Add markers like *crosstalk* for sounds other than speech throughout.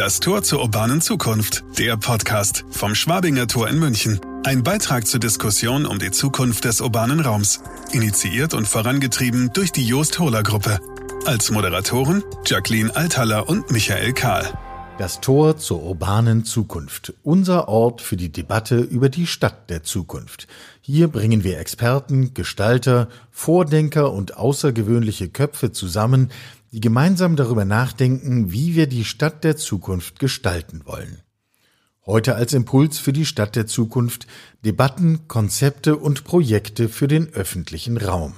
Das Tor zur urbanen Zukunft. Der Podcast vom Schwabinger Tor in München. Ein Beitrag zur Diskussion um die Zukunft des urbanen Raums. Initiiert und vorangetrieben durch die Joost Hohler Gruppe. Als Moderatoren Jacqueline Althaller und Michael Kahl. Das Tor zur urbanen Zukunft. Unser Ort für die Debatte über die Stadt der Zukunft. Hier bringen wir Experten, Gestalter, Vordenker und außergewöhnliche Köpfe zusammen, die gemeinsam darüber nachdenken, wie wir die Stadt der Zukunft gestalten wollen. Heute als Impuls für die Stadt der Zukunft Debatten, Konzepte und Projekte für den öffentlichen Raum.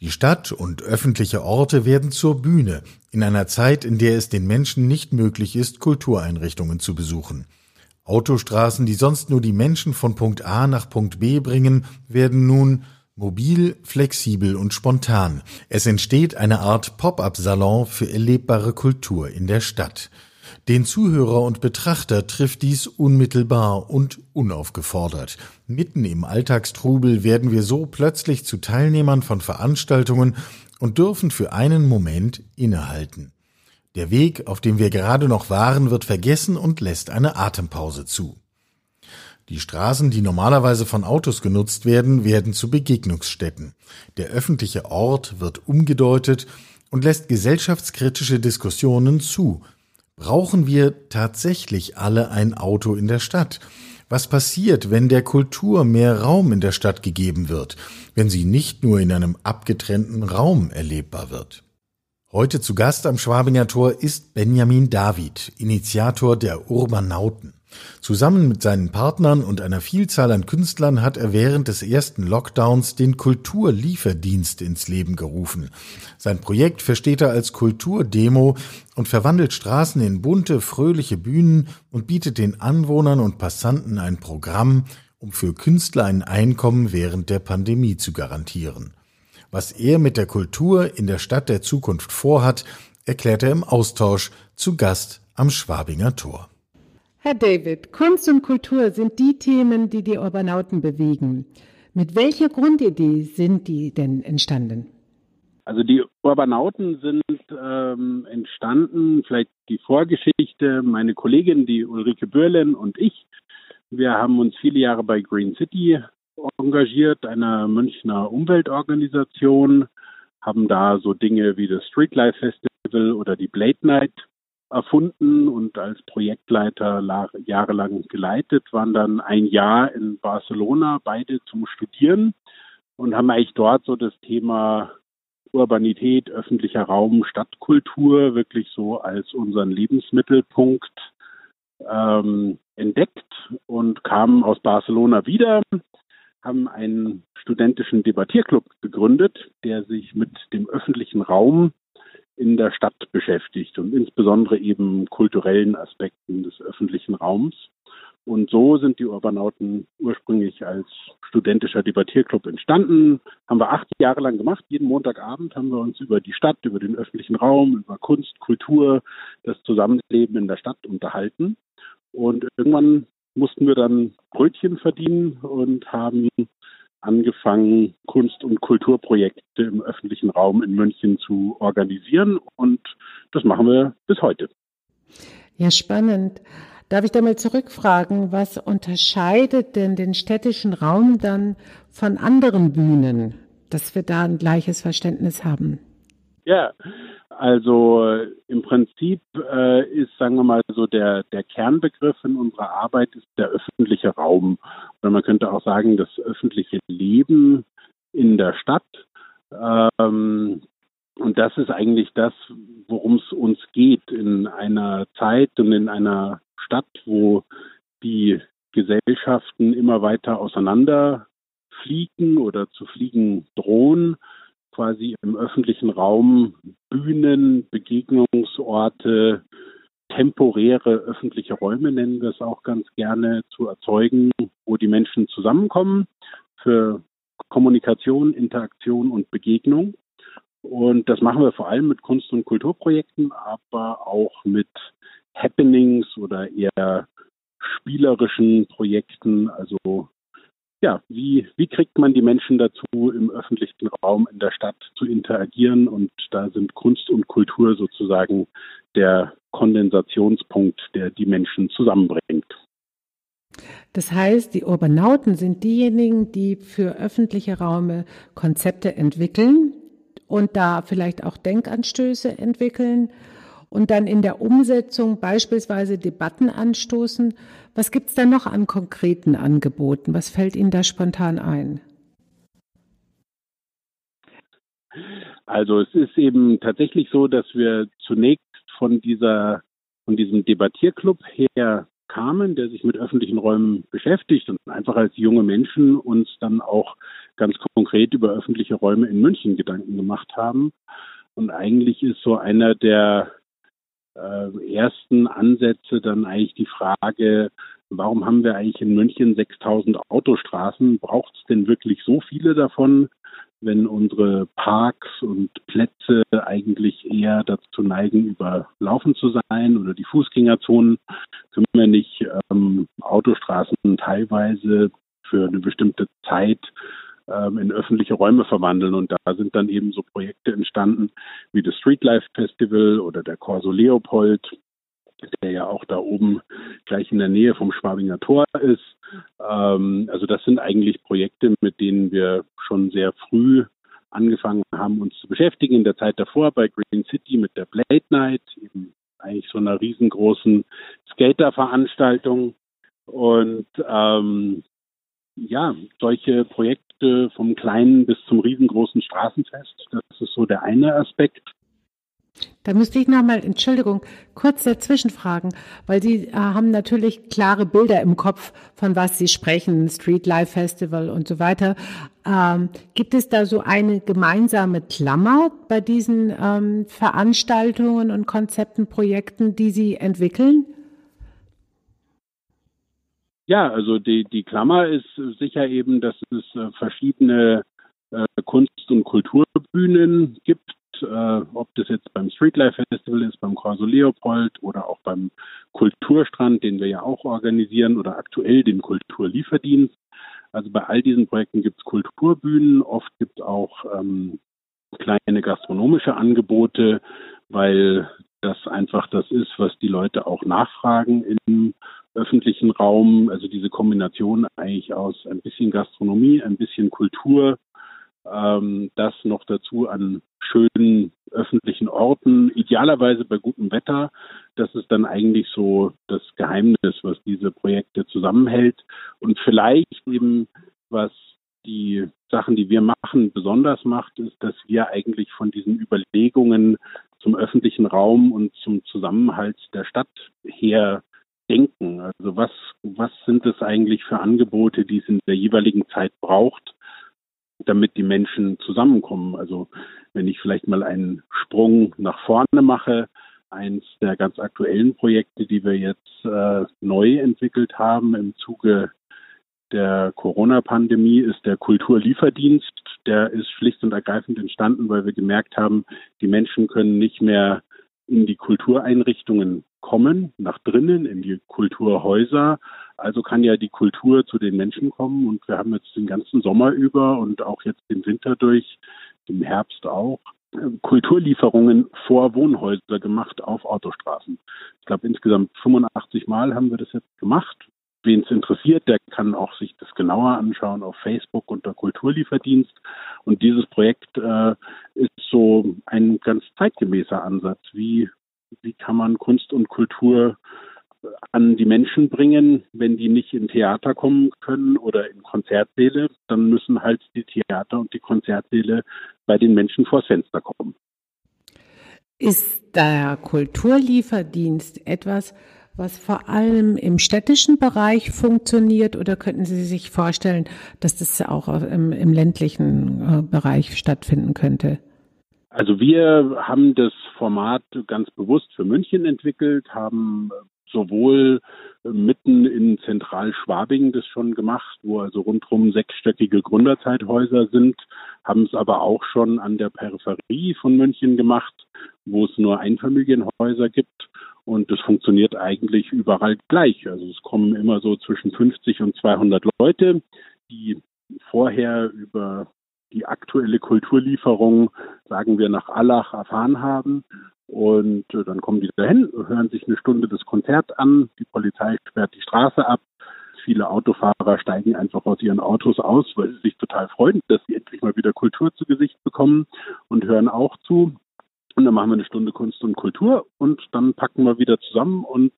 Die Stadt und öffentliche Orte werden zur Bühne in einer Zeit, in der es den Menschen nicht möglich ist, Kultureinrichtungen zu besuchen. Autostraßen, die sonst nur die Menschen von Punkt A nach Punkt B bringen, werden nun Mobil, flexibel und spontan. Es entsteht eine Art Pop-up-Salon für erlebbare Kultur in der Stadt. Den Zuhörer und Betrachter trifft dies unmittelbar und unaufgefordert. Mitten im Alltagstrubel werden wir so plötzlich zu Teilnehmern von Veranstaltungen und dürfen für einen Moment innehalten. Der Weg, auf dem wir gerade noch waren, wird vergessen und lässt eine Atempause zu. Die Straßen, die normalerweise von Autos genutzt werden, werden zu Begegnungsstätten. Der öffentliche Ort wird umgedeutet und lässt gesellschaftskritische Diskussionen zu. Brauchen wir tatsächlich alle ein Auto in der Stadt? Was passiert, wenn der Kultur mehr Raum in der Stadt gegeben wird, wenn sie nicht nur in einem abgetrennten Raum erlebbar wird? Heute zu Gast am Schwabinger Tor ist Benjamin David, Initiator der Urbanauten. Zusammen mit seinen Partnern und einer Vielzahl an Künstlern hat er während des ersten Lockdowns den Kulturlieferdienst ins Leben gerufen. Sein Projekt versteht er als Kulturdemo und verwandelt Straßen in bunte, fröhliche Bühnen und bietet den Anwohnern und Passanten ein Programm, um für Künstler ein Einkommen während der Pandemie zu garantieren. Was er mit der Kultur in der Stadt der Zukunft vorhat, erklärt er im Austausch zu Gast am Schwabinger Tor. Herr David, Kunst und Kultur sind die Themen, die die Urbanauten bewegen. Mit welcher Grundidee sind die denn entstanden? Also die Urbanauten sind ähm, entstanden, vielleicht die Vorgeschichte, meine Kollegin, die Ulrike Bürlen und ich, wir haben uns viele Jahre bei Green City engagiert, einer Münchner Umweltorganisation, haben da so Dinge wie das Streetlife Festival oder die Blade Night erfunden und als Projektleiter jahrelang geleitet, waren dann ein Jahr in Barcelona, beide zum Studieren und haben eigentlich dort so das Thema Urbanität, öffentlicher Raum, Stadtkultur wirklich so als unseren Lebensmittelpunkt ähm, entdeckt und kamen aus Barcelona wieder, haben einen studentischen Debattierclub gegründet, der sich mit dem öffentlichen Raum in der Stadt beschäftigt und insbesondere eben kulturellen Aspekten des öffentlichen Raums. Und so sind die Urbanauten ursprünglich als studentischer Debattierclub entstanden. Haben wir acht Jahre lang gemacht. Jeden Montagabend haben wir uns über die Stadt, über den öffentlichen Raum, über Kunst, Kultur, das Zusammenleben in der Stadt unterhalten. Und irgendwann mussten wir dann Brötchen verdienen und haben angefangen, Kunst- und Kulturprojekte im öffentlichen Raum in München zu organisieren. Und das machen wir bis heute. Ja, spannend. Darf ich da mal zurückfragen, was unterscheidet denn den städtischen Raum dann von anderen Bühnen, dass wir da ein gleiches Verständnis haben? Ja, also im Prinzip äh, ist, sagen wir mal, so der, der Kernbegriff in unserer Arbeit ist der öffentliche Raum. Oder man könnte auch sagen, das öffentliche Leben in der Stadt. Ähm, und das ist eigentlich das, worum es uns geht in einer Zeit und in einer Stadt, wo die Gesellschaften immer weiter auseinander fliegen oder zu fliegen drohen quasi im öffentlichen Raum Bühnen, Begegnungsorte, temporäre öffentliche Räume nennen wir es auch ganz gerne zu erzeugen, wo die Menschen zusammenkommen für Kommunikation, Interaktion und Begegnung. Und das machen wir vor allem mit Kunst- und Kulturprojekten, aber auch mit Happenings oder eher spielerischen Projekten, also ja, wie, wie kriegt man die Menschen dazu, im öffentlichen Raum in der Stadt zu interagieren? Und da sind Kunst und Kultur sozusagen der Kondensationspunkt, der die Menschen zusammenbringt. Das heißt, die Urbanauten sind diejenigen, die für öffentliche Räume Konzepte entwickeln und da vielleicht auch Denkanstöße entwickeln und dann in der Umsetzung beispielsweise Debatten anstoßen. Was gibt es da noch an konkreten Angeboten? Was fällt Ihnen da spontan ein? Also es ist eben tatsächlich so, dass wir zunächst von dieser von diesem Debattierclub her kamen, der sich mit öffentlichen Räumen beschäftigt und einfach als junge Menschen uns dann auch ganz konkret über öffentliche Räume in München Gedanken gemacht haben. Und eigentlich ist so einer der äh, ersten Ansätze dann eigentlich die Frage, warum haben wir eigentlich in München 6000 Autostraßen? Braucht es denn wirklich so viele davon? wenn unsere Parks und Plätze eigentlich eher dazu neigen, überlaufen zu sein oder die Fußgängerzonen, können wir nicht ähm, Autostraßen teilweise für eine bestimmte Zeit in öffentliche Räume verwandeln. Und da sind dann eben so Projekte entstanden wie das Streetlife Festival oder der Corso Leopold, der ja auch da oben gleich in der Nähe vom Schwabinger Tor ist. Ähm, also das sind eigentlich Projekte, mit denen wir schon sehr früh angefangen haben, uns zu beschäftigen. In der Zeit davor bei Green City mit der Blade Night, eben eigentlich so einer riesengroßen Skater-Veranstaltung. Und ähm, ja, solche Projekte vom kleinen bis zum riesengroßen Straßenfest, das ist so der eine Aspekt. Da müsste ich nochmal, Entschuldigung, kurz dazwischen fragen, weil Sie äh, haben natürlich klare Bilder im Kopf, von was Sie sprechen, Street Life Festival und so weiter. Ähm, gibt es da so eine gemeinsame Klammer bei diesen ähm, Veranstaltungen und Konzepten, Projekten, die Sie entwickeln? Ja, also die, die Klammer ist sicher eben, dass es äh, verschiedene äh, Kunst- und Kulturbühnen gibt, äh, ob das jetzt beim Streetlife Festival ist, beim Corso Leopold oder auch beim Kulturstrand, den wir ja auch organisieren, oder aktuell den Kulturlieferdienst. Also bei all diesen Projekten gibt es Kulturbühnen, oft gibt es auch ähm, kleine gastronomische Angebote, weil das einfach das ist, was die Leute auch nachfragen im öffentlichen Raum. Also diese Kombination eigentlich aus ein bisschen Gastronomie, ein bisschen Kultur ähm, das noch dazu an schönen öffentlichen Orten, idealerweise bei gutem Wetter. Das ist dann eigentlich so das Geheimnis, was diese Projekte zusammenhält. Und vielleicht eben, was die Sachen, die wir machen, besonders macht, ist, dass wir eigentlich von diesen Überlegungen zum öffentlichen Raum und zum Zusammenhalt der Stadt her denken. Also was, was sind es eigentlich für Angebote, die es in der jeweiligen Zeit braucht? damit die Menschen zusammenkommen. Also wenn ich vielleicht mal einen Sprung nach vorne mache, eins der ganz aktuellen Projekte, die wir jetzt äh, neu entwickelt haben im Zuge der Corona-Pandemie, ist der Kulturlieferdienst. Der ist schlicht und ergreifend entstanden, weil wir gemerkt haben, die Menschen können nicht mehr in die Kultureinrichtungen kommen, nach drinnen, in die Kulturhäuser. Also kann ja die Kultur zu den Menschen kommen und wir haben jetzt den ganzen Sommer über und auch jetzt den Winter durch, im Herbst auch, Kulturlieferungen vor Wohnhäuser gemacht auf Autostraßen. Ich glaube, insgesamt 85 Mal haben wir das jetzt gemacht. Wen es interessiert, der kann auch sich das genauer anschauen auf Facebook unter Kulturlieferdienst. Und dieses Projekt äh, ist so ein ganz zeitgemäßer Ansatz. Wie, wie kann man Kunst und Kultur an die Menschen bringen, wenn die nicht in Theater kommen können oder in Konzertsäle, dann müssen halt die Theater und die Konzertsäle bei den Menschen vors Fenster kommen. Ist der Kulturlieferdienst etwas, was vor allem im städtischen Bereich funktioniert oder könnten Sie sich vorstellen, dass das auch im, im ländlichen äh, Bereich stattfinden könnte? Also wir haben das Format ganz bewusst für München entwickelt, haben sowohl äh, mitten in Zentralschwabing das schon gemacht, wo also rundherum sechsstöckige Gründerzeithäuser sind, haben es aber auch schon an der Peripherie von München gemacht, wo es nur Einfamilienhäuser gibt. Und das funktioniert eigentlich überall gleich. Also es kommen immer so zwischen 50 und 200 Leute, die vorher über die aktuelle Kulturlieferung, sagen wir, nach Allach erfahren haben Und äh, dann kommen die dahin, hören sich eine Stunde das Konzert an, die Polizei sperrt die Straße ab. Viele Autofahrer steigen einfach aus ihren Autos aus, weil sie sich total freuen, dass sie endlich mal wieder Kultur zu Gesicht bekommen und hören auch zu. Und dann machen wir eine Stunde Kunst und Kultur und dann packen wir wieder zusammen und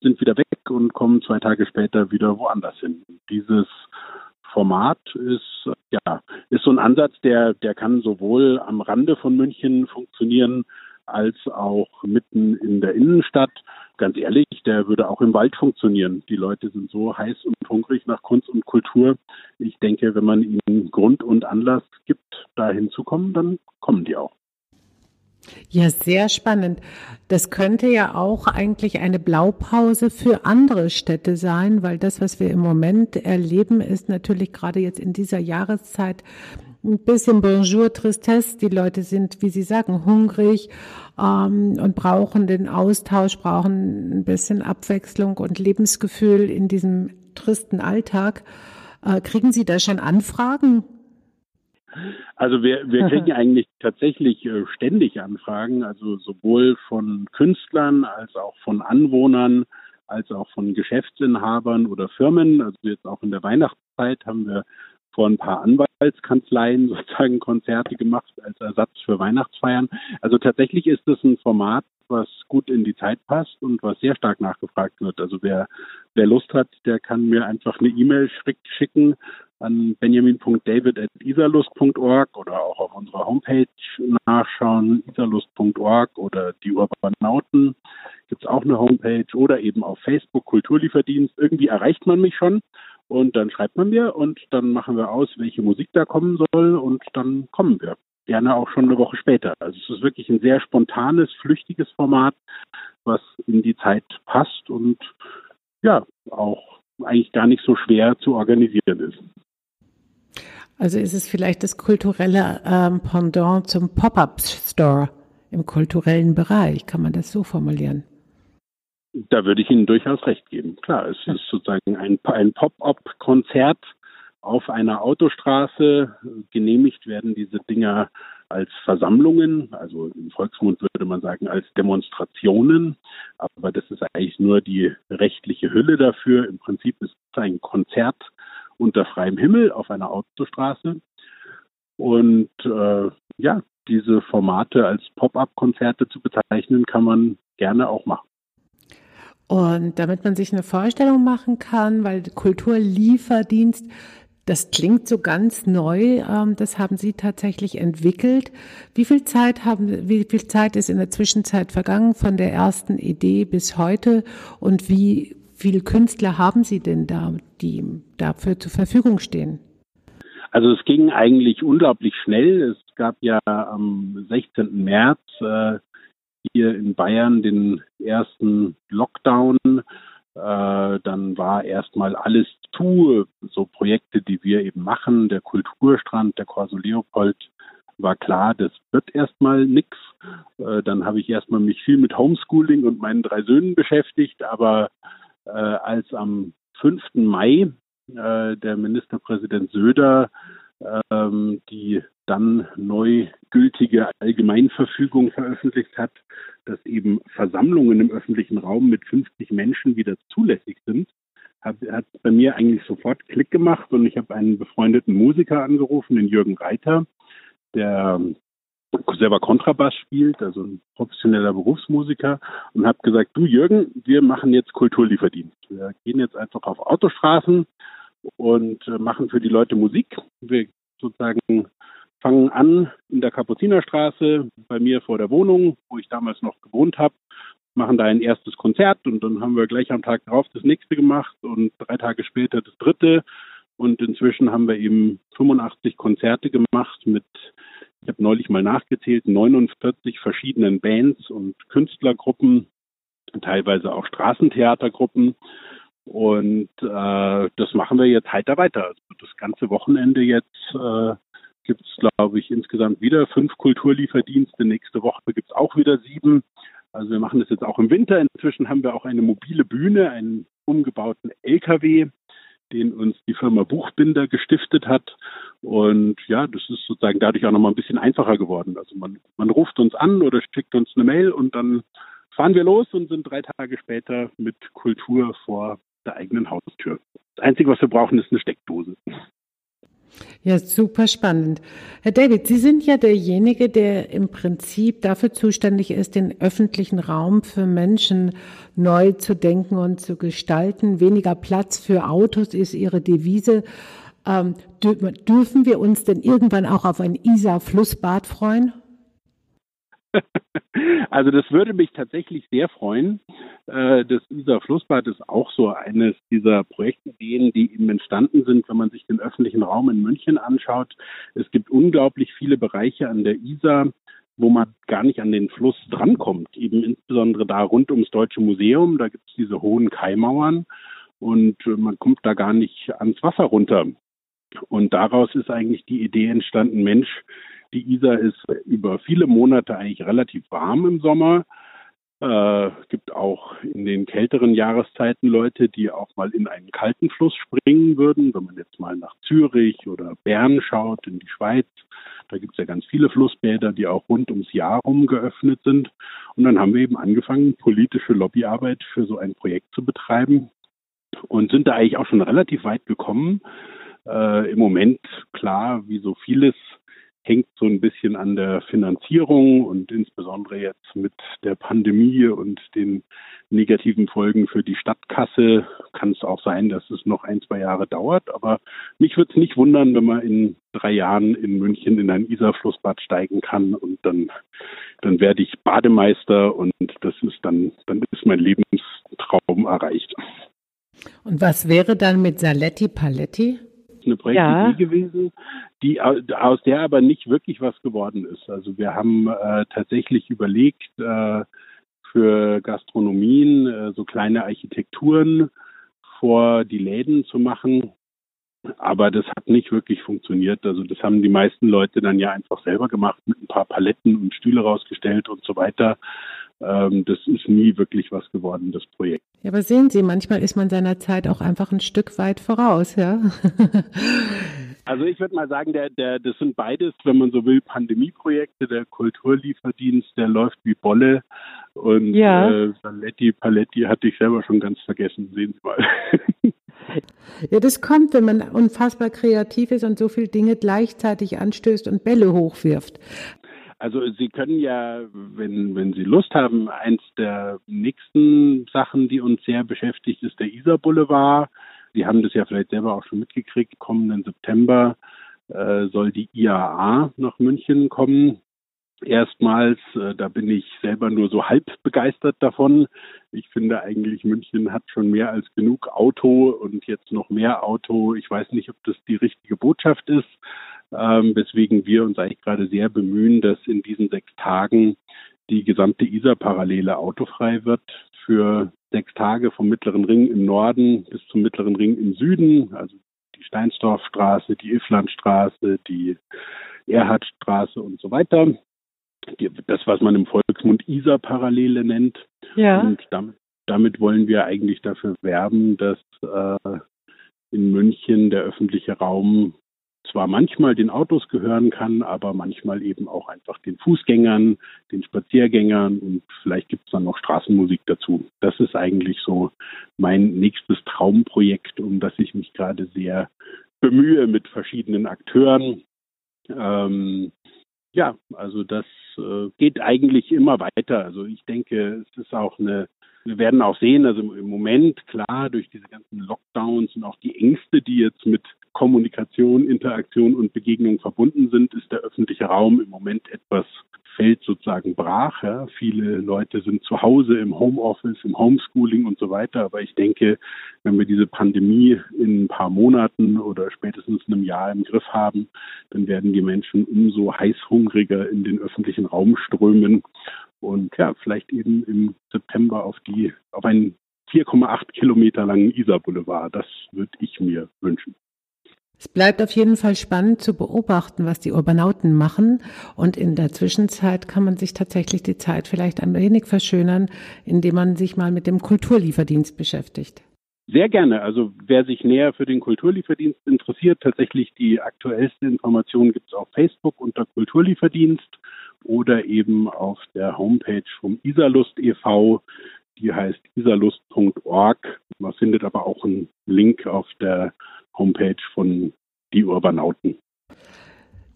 sind wieder weg und kommen zwei Tage später wieder woanders hin. Dieses Format ist ja ist so ein Ansatz, der der kann sowohl am Rande von München funktionieren als auch mitten in der Innenstadt. Ganz ehrlich, der würde auch im Wald funktionieren. Die Leute sind so heiß und hungrig nach Kunst und Kultur. Ich denke, wenn man ihnen Grund und Anlass gibt, da hinzukommen, dann kommen die auch. Ja, sehr spannend. Das könnte ja auch eigentlich eine Blaupause für andere Städte sein, weil das, was wir im Moment erleben, ist natürlich gerade jetzt in dieser Jahreszeit ein bisschen Bonjour, Tristesse. Die Leute sind, wie Sie sagen, hungrig ähm, und brauchen den Austausch, brauchen ein bisschen Abwechslung und Lebensgefühl in diesem tristen Alltag. Äh, kriegen Sie da schon Anfragen? Also wir, wir kriegen *laughs* eigentlich tatsächlich äh, ständig Anfragen, also sowohl von Künstlern als auch von Anwohnern, als auch von Geschäftsinhabern oder Firmen. Also jetzt auch in der Weihnachtszeit haben wir vor ein paar Anwaltskanzleien *laughs* sozusagen Konzerte gemacht als Ersatz für Weihnachtsfeiern. Also tatsächlich ist es ein Format, was gut in die Zeit passt und was sehr stark nachgefragt wird. Also wer, wer Lust hat, der kann mir einfach eine E-Mail schicken an benjamin.david.isalust.org oder auch auf unserer Homepage nachschauen, isalust.org oder die Urbanauten gibt es auch eine Homepage oder eben auf Facebook Kulturlieferdienst. Irgendwie erreicht man mich schon und dann schreibt man mir und dann machen wir aus, welche Musik da kommen soll und dann kommen wir. Gerne auch schon eine Woche später. Also es ist wirklich ein sehr spontanes, flüchtiges Format, was in die Zeit passt und ja, auch eigentlich gar nicht so schwer zu organisieren ist. Also ist es vielleicht das kulturelle ähm, Pendant zum Pop-up-Store im kulturellen Bereich, kann man das so formulieren? Da würde ich Ihnen durchaus recht geben. Klar, es ist sozusagen ein, ein Pop-up-Konzert auf einer Autostraße. Genehmigt werden diese Dinger als Versammlungen, also im Volksmund würde man sagen als Demonstrationen. Aber das ist eigentlich nur die rechtliche Hülle dafür. Im Prinzip ist es ein Konzert unter freiem Himmel auf einer Autostraße. Und äh, ja, diese Formate als Pop-up-Konzerte zu bezeichnen, kann man gerne auch machen. Und damit man sich eine Vorstellung machen kann, weil Kulturlieferdienst, das klingt so ganz neu, ähm, das haben Sie tatsächlich entwickelt. Wie viel Zeit haben, wie viel Zeit ist in der Zwischenzeit vergangen von der ersten Idee bis heute und wie viele Künstler haben Sie denn da, die dafür zur Verfügung stehen? Also es ging eigentlich unglaublich schnell. Es gab ja am 16. März äh, hier in Bayern den ersten Lockdown. Äh, dann war erstmal alles zu, so Projekte, die wir eben machen, der Kulturstrand, der Corso Leopold, war klar, das wird erstmal nichts. Äh, dann habe ich erstmal mich viel mit Homeschooling und meinen drei Söhnen beschäftigt, aber äh, als am 5. Mai äh, der Ministerpräsident Söder ähm, die dann neu gültige Allgemeinverfügung veröffentlicht hat, dass eben Versammlungen im öffentlichen Raum mit 50 Menschen wieder zulässig sind, hat, hat bei mir eigentlich sofort Klick gemacht und ich habe einen befreundeten Musiker angerufen, den Jürgen Reiter, der selber Kontrabass spielt, also ein professioneller Berufsmusiker, und habe gesagt, du Jürgen, wir machen jetzt Kulturlieferdienst. Wir gehen jetzt einfach auf Autostraßen und äh, machen für die Leute Musik. Wir sozusagen fangen an in der Kapuzinerstraße bei mir vor der Wohnung, wo ich damals noch gewohnt habe, machen da ein erstes Konzert und dann haben wir gleich am Tag darauf das nächste gemacht und drei Tage später das dritte. Und inzwischen haben wir eben 85 Konzerte gemacht mit ich habe neulich mal nachgezählt, 49 verschiedenen Bands und Künstlergruppen, teilweise auch Straßentheatergruppen. Und äh, das machen wir jetzt heiter weiter. Also das ganze Wochenende jetzt äh, gibt es, glaube ich, insgesamt wieder fünf Kulturlieferdienste. Nächste Woche gibt es auch wieder sieben. Also wir machen das jetzt auch im Winter. Inzwischen haben wir auch eine mobile Bühne, einen umgebauten LKW, den uns die Firma Buchbinder gestiftet hat. Und ja, das ist sozusagen dadurch auch nochmal ein bisschen einfacher geworden. Also man, man ruft uns an oder schickt uns eine Mail und dann fahren wir los und sind drei Tage später mit Kultur vor der eigenen Haustür. Das Einzige, was wir brauchen, ist eine Steckdose. Ja, super spannend. Herr David, Sie sind ja derjenige, der im Prinzip dafür zuständig ist, den öffentlichen Raum für Menschen neu zu denken und zu gestalten. Weniger Platz für Autos ist Ihre Devise. Ähm, dürfen wir uns denn irgendwann auch auf ein Isar-Flussbad freuen? *laughs* Also das würde mich tatsächlich sehr freuen. Äh, das Isar Flussbad ist auch so eines dieser Projektideen, die eben entstanden sind, wenn man sich den öffentlichen Raum in München anschaut. Es gibt unglaublich viele Bereiche an der Isar, wo man gar nicht an den Fluss drankommt. Eben insbesondere da rund ums Deutsche Museum, da gibt es diese hohen Kaimauern und man kommt da gar nicht ans Wasser runter. Und daraus ist eigentlich die Idee entstanden, Mensch, die Isar ist über viele Monate eigentlich relativ warm im Sommer. Äh, gibt auch in den kälteren Jahreszeiten Leute, die auch mal in einen kalten Fluss springen würden. Wenn man jetzt mal nach Zürich oder Bern schaut, in die Schweiz, da gibt es ja ganz viele Flussbäder, die auch rund ums Jahr rum geöffnet sind. Und dann haben wir eben angefangen, politische Lobbyarbeit für so ein Projekt zu betreiben und sind da eigentlich auch schon relativ weit gekommen. Äh, Im Moment, klar, wie so vieles, hängt so ein bisschen an der Finanzierung und insbesondere jetzt mit der Pandemie und den negativen Folgen für die Stadtkasse kann es auch sein, dass es noch ein, zwei Jahre dauert. Aber mich würde es nicht wundern, wenn man in drei Jahren in München in ein Isarflussbad steigen kann und dann, dann werde ich Bademeister und das ist dann, dann ist mein Lebenstraum erreicht. Und was wäre dann mit Saletti Paletti? Eine Projektidee ja. gewesen, die aus der aber nicht wirklich was geworden ist. Also wir haben äh, tatsächlich überlegt, äh, für Gastronomien äh, so kleine Architekturen vor die Läden zu machen. Aber das hat nicht wirklich funktioniert. Also das haben die meisten Leute dann ja einfach selber gemacht, mit ein paar Paletten und Stühle rausgestellt und so weiter. Ähm, das ist nie wirklich was geworden, das Projekt. Ja, aber sehen Sie, manchmal ist man seiner Zeit auch einfach ein Stück weit voraus, ja. *laughs* Also ich würde mal sagen, der, der, das sind beides, wenn man so will, Pandemieprojekte. Der Kulturlieferdienst, der läuft wie Bolle. Und ja. äh, Paletti, Paletti hatte ich selber schon ganz vergessen, sehen Sie mal. Ja, das kommt, wenn man unfassbar kreativ ist und so viele Dinge gleichzeitig anstößt und Bälle hochwirft. Also Sie können ja, wenn, wenn Sie Lust haben, eins der nächsten Sachen, die uns sehr beschäftigt, ist der Isar Boulevard. Sie haben das ja vielleicht selber auch schon mitgekriegt. Kommenden September äh, soll die IAA nach München kommen. Erstmals, äh, da bin ich selber nur so halb begeistert davon. Ich finde eigentlich, München hat schon mehr als genug Auto und jetzt noch mehr Auto. Ich weiß nicht, ob das die richtige Botschaft ist ähm, weswegen wir uns eigentlich gerade sehr bemühen, dass in diesen sechs Tagen die gesamte Isar-Parallele autofrei wird für sechs Tage vom Mittleren Ring im Norden bis zum Mittleren Ring im Süden, also die Steinsdorfstraße, die Ifflandstraße, die Erhardstraße und so weiter. Das, was man im Volksmund Isar-Parallele nennt. Ja. Und damit, damit wollen wir eigentlich dafür werben, dass äh, in München der öffentliche Raum zwar manchmal den Autos gehören kann, aber manchmal eben auch einfach den Fußgängern, den Spaziergängern und vielleicht gibt es dann noch Straßenmusik dazu. Das ist eigentlich so mein nächstes Traumprojekt, um das ich mich gerade sehr bemühe mit verschiedenen Akteuren. Ähm, ja, also das äh, geht eigentlich immer weiter. Also ich denke, es ist auch eine wir werden auch sehen, also im Moment, klar, durch diese ganzen Lockdowns und auch die Ängste, die jetzt mit Kommunikation, Interaktion und Begegnung verbunden sind, ist der öffentliche Raum im Moment etwas fällt sozusagen brach. Ja. Viele Leute sind zu Hause im Homeoffice, im Homeschooling und so weiter. Aber ich denke, wenn wir diese Pandemie in ein paar Monaten oder spätestens einem Jahr im Griff haben, dann werden die Menschen umso heißhungriger in den öffentlichen Raum strömen und ja, vielleicht eben im September auf die, auf einen 4,8 Kilometer langen Isar Boulevard. Das würde ich mir wünschen. Es bleibt auf jeden Fall spannend zu beobachten, was die Urbanauten machen. Und in der Zwischenzeit kann man sich tatsächlich die Zeit vielleicht ein wenig verschönern, indem man sich mal mit dem Kulturlieferdienst beschäftigt. Sehr gerne. Also wer sich näher für den Kulturlieferdienst interessiert, tatsächlich die aktuellste Information gibt es auf Facebook unter Kulturlieferdienst oder eben auf der Homepage vom Isalust e.V. Die heißt isalust.org. Man findet aber auch einen Link auf der Homepage von die Urbanauten.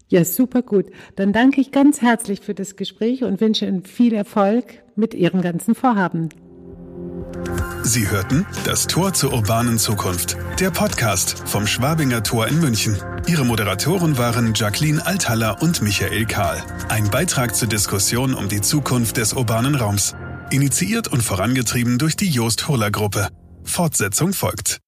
Ja, super gut. Dann danke ich ganz herzlich für das Gespräch und wünsche Ihnen viel Erfolg mit Ihren ganzen Vorhaben. Sie hörten das Tor zur urbanen Zukunft, der Podcast vom Schwabinger Tor in München. Ihre Moderatoren waren Jacqueline Althaller und Michael Kahl. Ein Beitrag zur Diskussion um die Zukunft des urbanen Raums. Initiiert und vorangetrieben durch die Joost Hurler Gruppe. Fortsetzung folgt.